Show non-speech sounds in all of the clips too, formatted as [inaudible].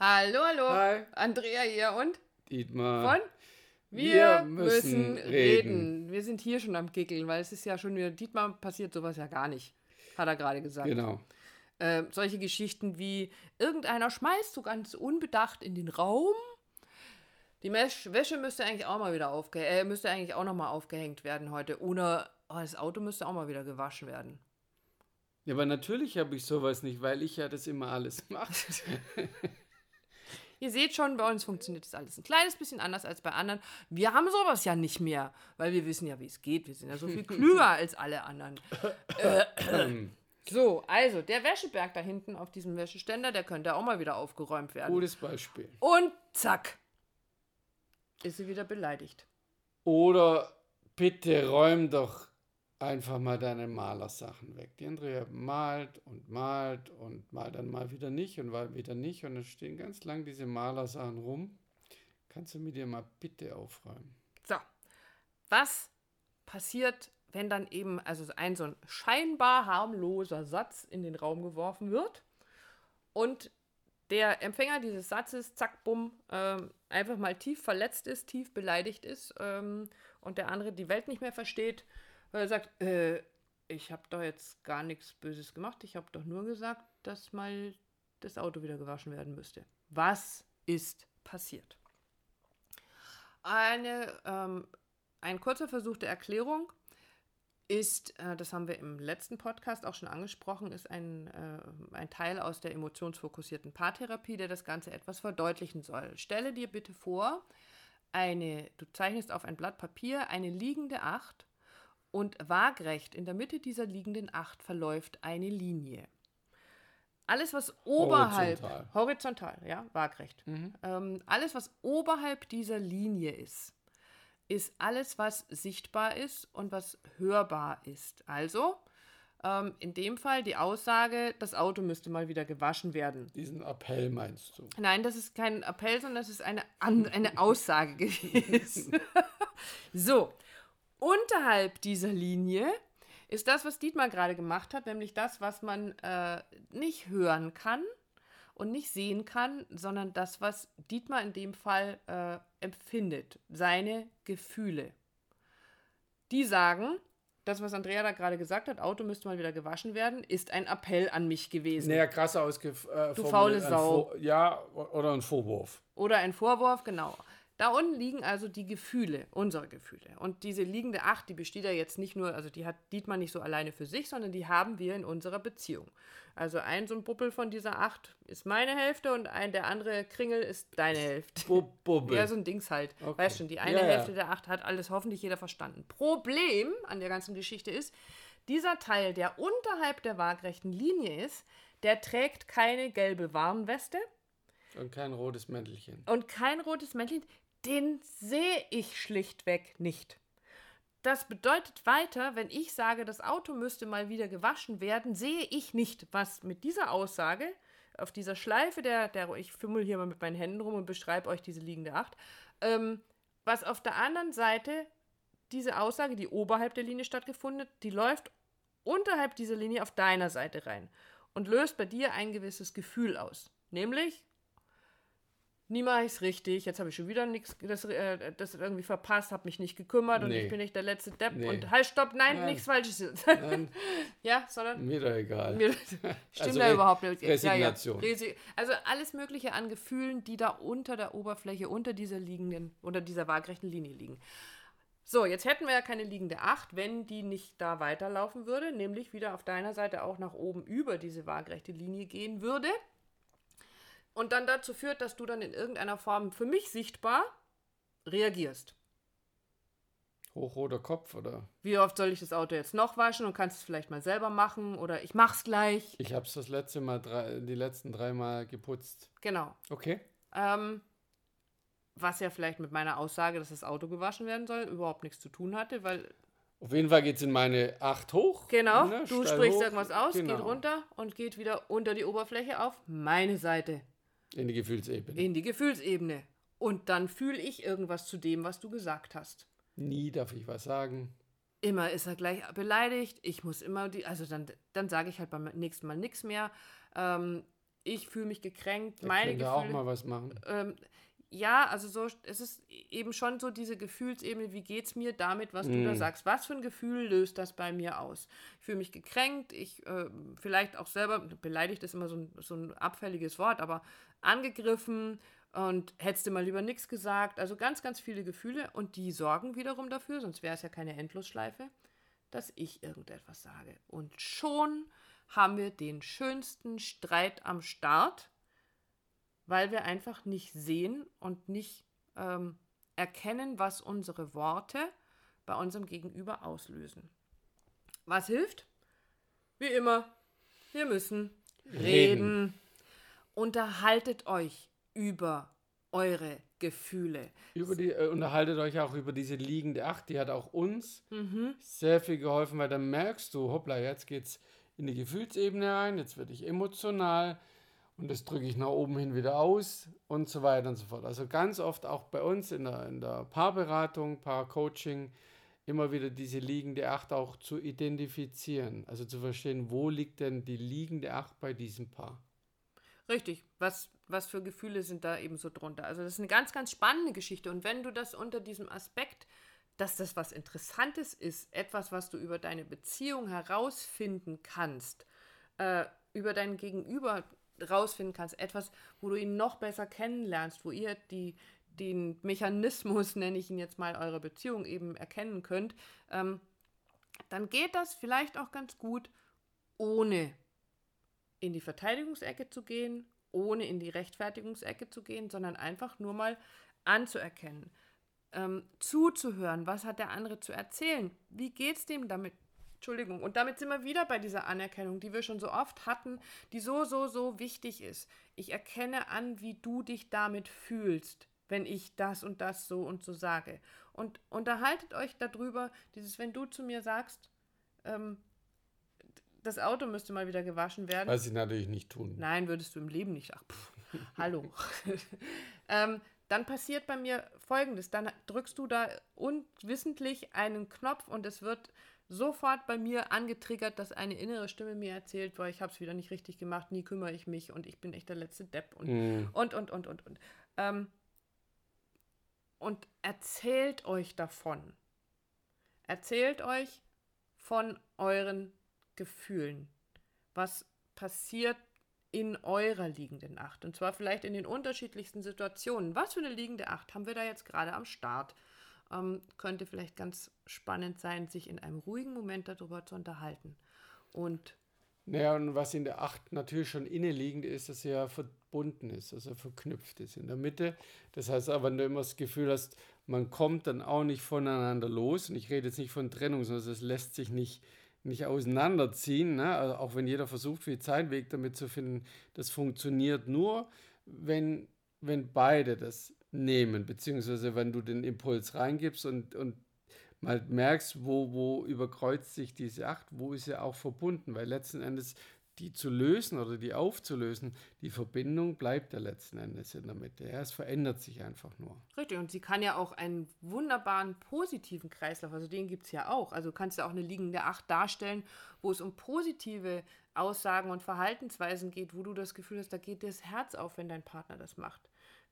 Hallo, hallo. Hi. Andrea hier und Dietmar. von Wir müssen reden. Wir sind hier schon am Gickeln, weil es ist ja schon wieder, Dietmar passiert sowas ja gar nicht, hat er gerade gesagt. Genau. Äh, solche Geschichten wie irgendeiner schmeißt so ganz unbedacht in den Raum. Die Mesh Wäsche müsste eigentlich auch mal wieder aufge äh, müsste eigentlich auch noch mal aufgehängt werden heute. Oder oh, das Auto müsste auch mal wieder gewaschen werden. Ja, aber natürlich habe ich sowas nicht, weil ich ja das immer alles mache. [laughs] Ihr seht schon, bei uns funktioniert das alles ein kleines bisschen anders als bei anderen. Wir haben sowas ja nicht mehr, weil wir wissen ja, wie es geht. Wir sind ja so viel [laughs] klüger als alle anderen. Äh, so, also der Wäscheberg da hinten auf diesem Wäscheständer, der könnte auch mal wieder aufgeräumt werden. Gutes Beispiel. Und zack, ist sie wieder beleidigt. Oder bitte räum doch einfach mal deine Malersachen weg. Die Andrea malt und malt und malt dann mal wieder nicht und mal wieder nicht und dann stehen ganz lang diese Malersachen rum. Kannst du mit dir mal bitte aufräumen? So, was passiert, wenn dann eben also ein so ein scheinbar harmloser Satz in den Raum geworfen wird und der Empfänger dieses Satzes, zack, bumm, ähm, einfach mal tief verletzt ist, tief beleidigt ist ähm, und der andere die Welt nicht mehr versteht, weil er sagt, äh, ich habe doch jetzt gar nichts Böses gemacht, ich habe doch nur gesagt, dass mal das Auto wieder gewaschen werden müsste. Was ist passiert? Eine, ähm, ein kurzer Versuch der Erklärung ist, äh, das haben wir im letzten Podcast auch schon angesprochen, ist ein, äh, ein Teil aus der emotionsfokussierten Paartherapie, der das Ganze etwas verdeutlichen soll. Stelle dir bitte vor, eine, du zeichnest auf ein Blatt Papier eine liegende Acht und waagrecht in der Mitte dieser liegenden Acht verläuft eine Linie. Alles, was oberhalb, Horizontal. horizontal, ja, waagrecht. Ähm, alles, was oberhalb dieser Linie ist, ist alles, was sichtbar ist und was hörbar ist. Also, ähm, in dem Fall die Aussage, das Auto müsste mal wieder gewaschen werden. Diesen Appell meinst du? Nein, das ist kein Appell, sondern das ist eine, An eine Aussage gewesen. [laughs] [laughs] so, unterhalb dieser Linie ist das, was Dietmar gerade gemacht hat, nämlich das, was man äh, nicht hören kann und nicht sehen kann, sondern das, was Dietmar in dem Fall äh, empfindet, seine Gefühle. Die sagen, das, was Andrea da gerade gesagt hat, Auto müsste mal wieder gewaschen werden, ist ein Appell an mich gewesen. Naja, krass ausgeformuliert. Du faule Sau. ja, oder ein Vorwurf. Oder ein Vorwurf, genau. Da unten liegen also die Gefühle, unsere Gefühle. Und diese liegende Acht, die besteht ja jetzt nicht nur, also die hat Dietmar nicht so alleine für sich, sondern die haben wir in unserer Beziehung. Also ein so ein Buppel von dieser Acht ist meine Hälfte und ein der andere Kringel ist deine Hälfte. Bu- Bubbel. Ja, so ein Dings halt. Okay. Weißt schon, die eine Ja, ja. Hälfte der Acht hat alles hoffentlich jeder verstanden. Problem an der ganzen Geschichte ist, dieser Teil, der unterhalb der waagrechten Linie ist, der trägt keine gelbe Warnweste Und kein rotes Mäntelchen. und kein rotes Männchen, den sehe ich schlichtweg nicht. Das bedeutet weiter, wenn ich sage, das Auto müsste mal wieder gewaschen werden, sehe ich nicht, was mit dieser Aussage auf dieser Schleife, der, der ich fummel hier mal mit meinen Händen rum und beschreibe euch diese liegende Acht, ähm, was auf der anderen Seite diese Aussage, die oberhalb der Linie stattgefunden hat, die läuft unterhalb dieser Linie auf deiner Seite rein und löst bei dir ein gewisses Gefühl aus. Nämlich, nie mache ich es richtig, jetzt habe ich schon wieder nichts, das, äh, das irgendwie verpasst, habe mich nicht gekümmert und Nee. ich bin nicht der letzte Depp Nee. und halt, stopp, nein, Nein. nichts Falsches. jetzt. [laughs] Ja, sondern mir doch egal. mir, [laughs] stimmt Also da überhaupt nicht. Resignation. Ja, ja. Also alles Mögliche an Gefühlen, die da unter der Oberfläche, unter dieser liegenden, unter dieser waagrechten Linie liegen. So, jetzt hätten wir ja keine liegende 8, wenn die nicht da weiterlaufen würde, nämlich wieder auf deiner Seite auch nach oben über diese waagrechte Linie gehen würde. Und dann dazu führt, dass du dann in irgendeiner Form für mich sichtbar reagierst. Hochroter Kopf, oder? Wie oft soll ich das Auto jetzt noch waschen und kannst es vielleicht mal selber machen oder ich mach's gleich. Ich habe es das letzte Mal, drei, die letzten drei Mal geputzt. Genau. Okay. Ähm, was ja vielleicht mit meiner Aussage, dass das Auto gewaschen werden soll, überhaupt nichts zu tun hatte, weil, Auf jeden Fall geht es in meine 8 hoch. genau, ne, du steil sprichst hoch. irgendwas aus, Genau. geht runter und geht wieder unter die Oberfläche auf meine Seite, In die Gefühlsebene. in die Gefühlsebene. Und dann fühle ich irgendwas zu dem, was du gesagt hast. Nie darf ich was sagen. Immer ist er gleich beleidigt. Ich muss immer die, also dann, dann sage ich halt beim nächsten Mal nichts mehr. Ähm, ich fühle mich gekränkt, Da meine Gefühle. auch mal was machen. Ähm, ja, also so, es ist eben schon so diese Gefühlsebene, wie geht's mir damit, was du da Mm. sagst? Was für ein Gefühl löst das bei mir aus? Ich fühle mich gekränkt, ich äh, vielleicht auch selber, beleidigt ist immer so ein, so ein abfälliges Wort, aber angegriffen und hättest du mal lieber nichts gesagt. Also ganz, ganz viele Gefühle und die sorgen wiederum dafür, sonst wäre es ja keine Endlosschleife, dass ich irgendetwas sage. Und schon haben wir den schönsten Streit am Start weil wir einfach nicht sehen und nicht ähm, erkennen, was unsere Worte bei unserem Gegenüber auslösen. Was hilft? Wie immer, wir müssen reden. Reden. Unterhaltet euch über eure Gefühle. Über die, äh, unterhaltet euch auch über diese liegende Acht, die hat auch uns Mhm. sehr viel geholfen, weil dann merkst du, hoppla, jetzt geht's in die Gefühlsebene rein, jetzt werde ich emotional und das drücke ich nach oben hin wieder aus und so weiter und so fort. Also ganz oft auch bei uns in der, in der Paarberatung, Paarcoaching, immer wieder diese liegende Acht auch zu identifizieren, also zu verstehen, wo liegt denn die liegende Acht bei diesem Paar. Richtig, was, was für Gefühle sind da eben so drunter? Also das ist eine ganz, ganz spannende Geschichte. Und wenn du das unter diesem Aspekt, dass das was Interessantes ist, etwas, was du über deine Beziehung herausfinden kannst, äh, über dein Gegenüber herausfinden kannst, etwas, wo du ihn noch besser kennenlernst, wo ihr die, den Mechanismus, [laughs] nenne ich ihn jetzt mal, eurer Beziehung eben erkennen könnt, ähm, dann geht das vielleicht auch ganz gut, ohne in die Verteidigungsecke zu gehen, ohne in die Rechtfertigungsecke zu gehen, sondern einfach nur mal anzuerkennen, ähm, zuzuhören, was hat der andere zu erzählen, wie geht's dem damit? Entschuldigung, und damit sind wir wieder bei dieser Anerkennung, die wir schon so oft hatten, die so, so, so wichtig ist. Ich erkenne an, wie du dich damit fühlst, wenn ich das und das so und so sage. Und unterhaltet euch darüber, dieses, wenn du zu mir sagst, ähm, das Auto müsste mal wieder gewaschen werden. Was sie natürlich nicht tun. Nein, würdest du im Leben nicht. Ach, pff, hallo. [laughs] ähm, dann passiert bei mir Folgendes. Dann drückst du da unwissentlich einen Knopf und es wird sofort bei mir angetriggert, dass eine innere Stimme mir erzählt, boah, ich habe es wieder nicht richtig gemacht, nie kümmere ich mich und ich bin echt der letzte Depp und Mm. und, und, und, und, und. Ähm, und erzählt euch davon. Erzählt euch von euren Gefühlen. Was passiert in eurer liegenden Acht? Und zwar vielleicht in den unterschiedlichsten Situationen. Was für eine liegende Acht haben wir da jetzt gerade am Start? Ähm, könnte vielleicht ganz spannend sein, sich in einem ruhigen Moment darüber zu unterhalten. Und Naja, und was in der Acht natürlich schon inneliegend ist, dass er verbunden ist, also verknüpft ist in der Mitte. Das heißt aber, wenn du immer das Gefühl hast, man kommt dann auch nicht voneinander los, und ich rede jetzt nicht von Trennung, sondern es lässt sich nicht, nicht auseinanderziehen, ne? also auch wenn jeder versucht, viel Zeit Weg damit zu finden, das funktioniert nur, wenn, wenn beide das nehmen, beziehungsweise wenn du den Impuls reingibst und, und mal merkst, wo, wo überkreuzt sich diese Acht, wo ist sie auch verbunden, weil letzten Endes die zu lösen oder die aufzulösen, die Verbindung bleibt ja letzten Endes in der Mitte. Ja, es verändert sich einfach nur. Richtig, und sie kann ja auch einen wunderbaren positiven Kreislauf, also den gibt es ja auch. Also du kannst ja auch eine liegende Acht darstellen, wo es um positive Aussagen und Verhaltensweisen geht, wo du das Gefühl hast, da geht das Herz auf, wenn dein Partner das macht.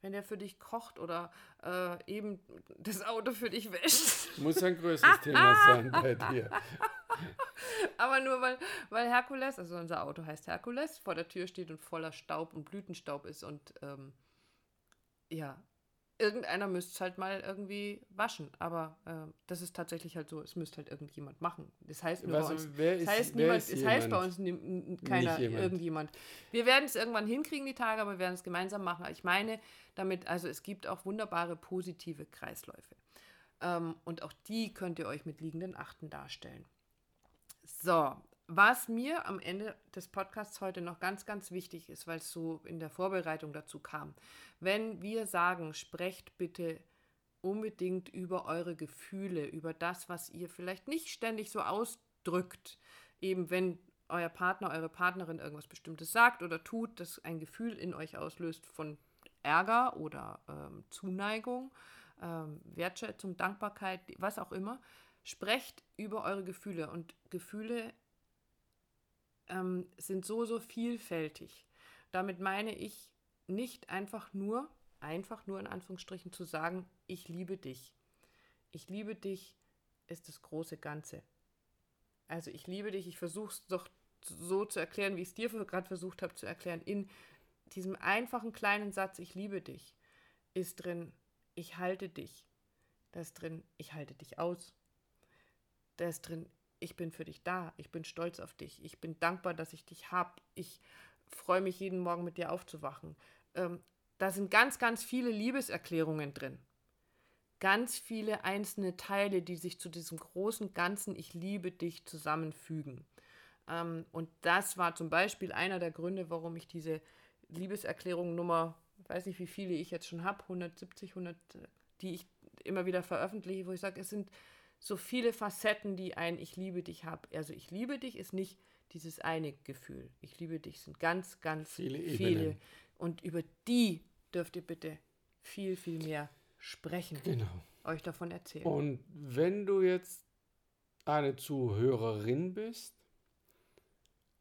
Wenn der für dich kocht oder äh, eben das Auto für dich wäscht. Muss ein größeres Thema sein bei dir. [laughs] Aber nur weil, weil Herkules, also unser Auto heißt Herkules, vor der Tür steht und voller Staub und Blütenstaub ist und ähm, ja, irgendeiner müsste es halt mal irgendwie waschen. Aber äh, das ist tatsächlich halt so, es müsste halt irgendjemand machen. Das heißt nur Was, bei uns. wer Das ist, heißt, wer niemand, ist es heißt bei uns keiner, jemand. irgendjemand. Wir werden es irgendwann hinkriegen, die Tage, aber wir werden es gemeinsam machen. Ich meine damit, also es gibt auch wunderbare positive Kreisläufe. Ähm, und auch die könnt ihr euch mit liegenden Achten darstellen. So, was mir am Ende des Podcasts heute noch ganz, ganz wichtig ist, weil es so in der Vorbereitung dazu kam. Wenn wir sagen, sprecht bitte unbedingt über eure Gefühle, über das, was ihr vielleicht nicht ständig so ausdrückt, eben wenn euer Partner, eure Partnerin irgendwas Bestimmtes sagt oder tut, das ein Gefühl in euch auslöst von Ärger oder ähm, Zuneigung, ähm, Wertschätzung, Dankbarkeit, was auch immer, sprecht über eure Gefühle und Gefühle ähm, sind so, so vielfältig. Damit meine ich nicht einfach nur, einfach nur in Anführungsstrichen zu sagen, ich liebe dich. Ich liebe dich ist das große Ganze. Also ich liebe dich, ich versuche es doch so zu erklären, wie ich es dir gerade versucht habe zu erklären. In diesem einfachen kleinen Satz, ich liebe dich, ist drin, ich halte dich. Da ist drin, ich halte dich aus. Da ist drin, ich bin für dich da, ich bin stolz auf dich, ich bin dankbar, dass ich dich habe, ich freue mich jeden Morgen mit dir aufzuwachen. Ähm, da sind ganz, ganz viele Liebeserklärungen drin. Ganz viele einzelne Teile, die sich zu diesem großen Ganzen Ich liebe dich zusammenfügen. Ähm, und das war zum Beispiel einer der Gründe, warum ich diese Liebeserklärung Nummer, weiß nicht, wie viele ich jetzt schon habe, 170, 100, die ich immer wieder veröffentliche, wo ich sage, es sind so viele Facetten, die ein Ich liebe dich habe. Also ich liebe dich ist nicht dieses eine Gefühl. Ich liebe dich sind ganz, ganz viele. viele. Und über die dürft ihr bitte viel, viel mehr sprechen. Genau. Euch davon erzählen. Und wenn du jetzt eine Zuhörerin bist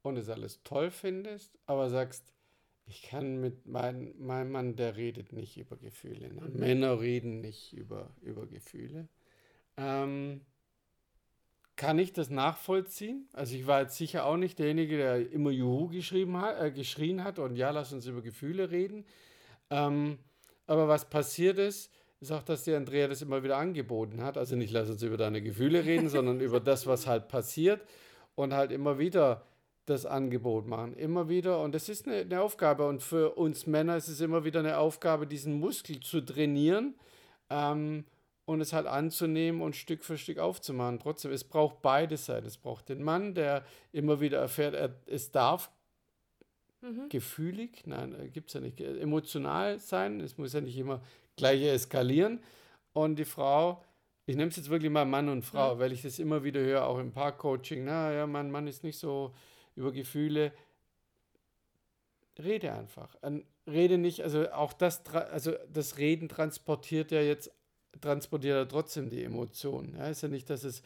und es alles toll findest, aber sagst, ich kann mit meinem mein Mann, der redet nicht über Gefühle. Ne? Mhm. Männer reden nicht über, über Gefühle. Ähm, kann ich das nachvollziehen? Also ich war jetzt sicher auch nicht derjenige, der immer Juhu geschrieben hat, äh, geschrien hat und ja, lass uns über Gefühle reden. Ähm, aber was passiert ist, ist auch, dass die Andrea das immer wieder angeboten hat. Also nicht lass uns über deine Gefühle reden, [laughs] sondern über das, was halt passiert und halt immer wieder das Angebot machen. Immer wieder. Und das ist eine, eine Aufgabe. Und für uns Männer ist es immer wieder eine Aufgabe, diesen Muskel zu trainieren. Ähm, und es halt anzunehmen und Stück für Stück aufzumachen. Trotzdem, es braucht beide Seiten. Es braucht den Mann, der immer wieder erfährt, er, es darf mhm. gefühlig, nein, äh, gibt es ja nicht, äh, emotional sein. Es muss ja nicht immer gleich eskalieren. Und die Frau, ich nehme es jetzt wirklich mal Mann und Frau, ja. weil ich das immer wieder höre, auch im Parkcoaching. Na ja, mein Mann ist nicht so über Gefühle. Rede einfach. Rede nicht, also auch das, also das Reden transportiert ja jetzt transportiert er trotzdem die Emotionen. Ja, ist ja nicht, dass es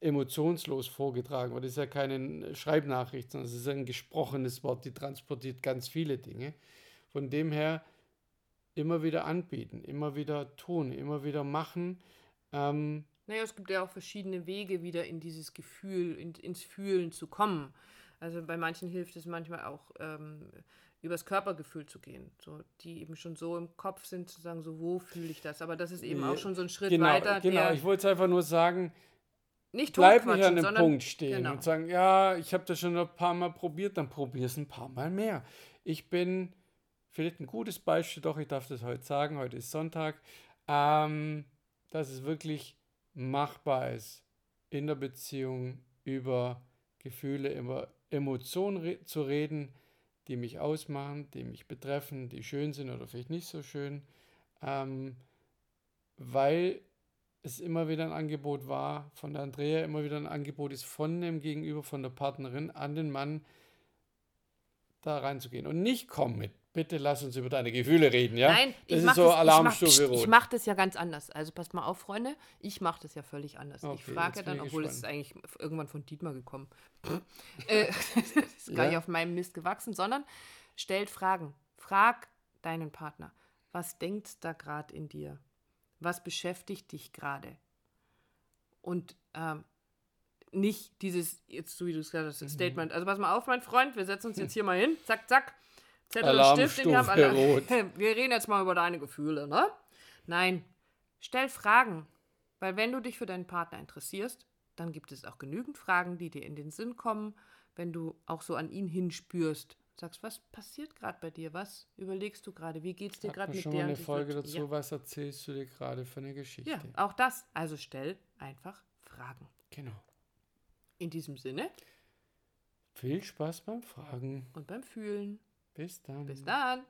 emotionslos vorgetragen wird. Es ist ja keine Schreibnachricht, sondern es ist ein gesprochenes Wort, die transportiert ganz viele Dinge. Von dem her immer wieder anbieten, immer wieder tun, immer wieder machen. Ähm, naja, es gibt ja auch verschiedene Wege, wieder in dieses Gefühl, in, ins Fühlen zu kommen. Also bei manchen hilft es manchmal auch, ähm, übers Körpergefühl zu gehen. So, die eben schon so im Kopf sind, zu sagen, so wo fühle ich das. Aber das ist eben auch schon so ein Schritt genau, weiter. Genau, ich wollte es einfach nur sagen, nicht bleib nicht an dem Punkt stehen genau. und sagen, ja, ich habe das schon ein paar Mal probiert, dann probier es ein paar Mal mehr. Ich bin vielleicht ein gutes Beispiel, doch ich darf das heute sagen, heute ist Sonntag, ähm, dass es wirklich machbar ist, in der Beziehung über Gefühle, über Emotionen zu reden, die mich ausmachen, die mich betreffen, die schön sind oder vielleicht nicht so schön, ähm, weil es immer wieder ein Angebot war von der Andrea, immer wieder ein Angebot ist von dem Gegenüber, von der Partnerin an den Mann, da reinzugehen. Und nicht komm mit bitte lass uns über deine Gefühle reden, ja? Nein, das ich ist so das, Alarmstufe Ich mache das ja ganz anders. Also passt mal auf, Freunde, ich mache das ja völlig anders. Okay, ich frage dann, obwohl es ist eigentlich irgendwann von Dietmar gekommen. [laughs] äh, das [laughs] ist gar ja? nicht auf meinem Mist gewachsen, sondern stellt Fragen. Frag deinen Partner, was denkt da gerade in dir? Was beschäftigt dich gerade? Und ähm, nicht dieses, jetzt so wie du es gesagt hast, mhm. Statement. Also pass mal auf, mein Freund, wir setzen uns jetzt hier mal hin, zack, zack Zettel und Stift, den wir haben alle. Rot. [laughs] Wir reden jetzt mal über deine Gefühle, ne? Nein, stell Fragen. Weil wenn du dich für deinen Partner interessierst, dann gibt es auch genügend Fragen, die dir in den Sinn kommen, wenn du auch so an ihn hinspürst. Sagst, was passiert gerade bei dir? Was überlegst du gerade? Wie geht es dir gerade mit schon der? Mal eine Folge dazu, ja. was erzählst du dir gerade für eine Geschichte? Ja, auch das. Also stell einfach Fragen. Genau. In diesem Sinne. Viel Spaß beim Fragen. Und beim Fühlen. Bis dann. Bis dann.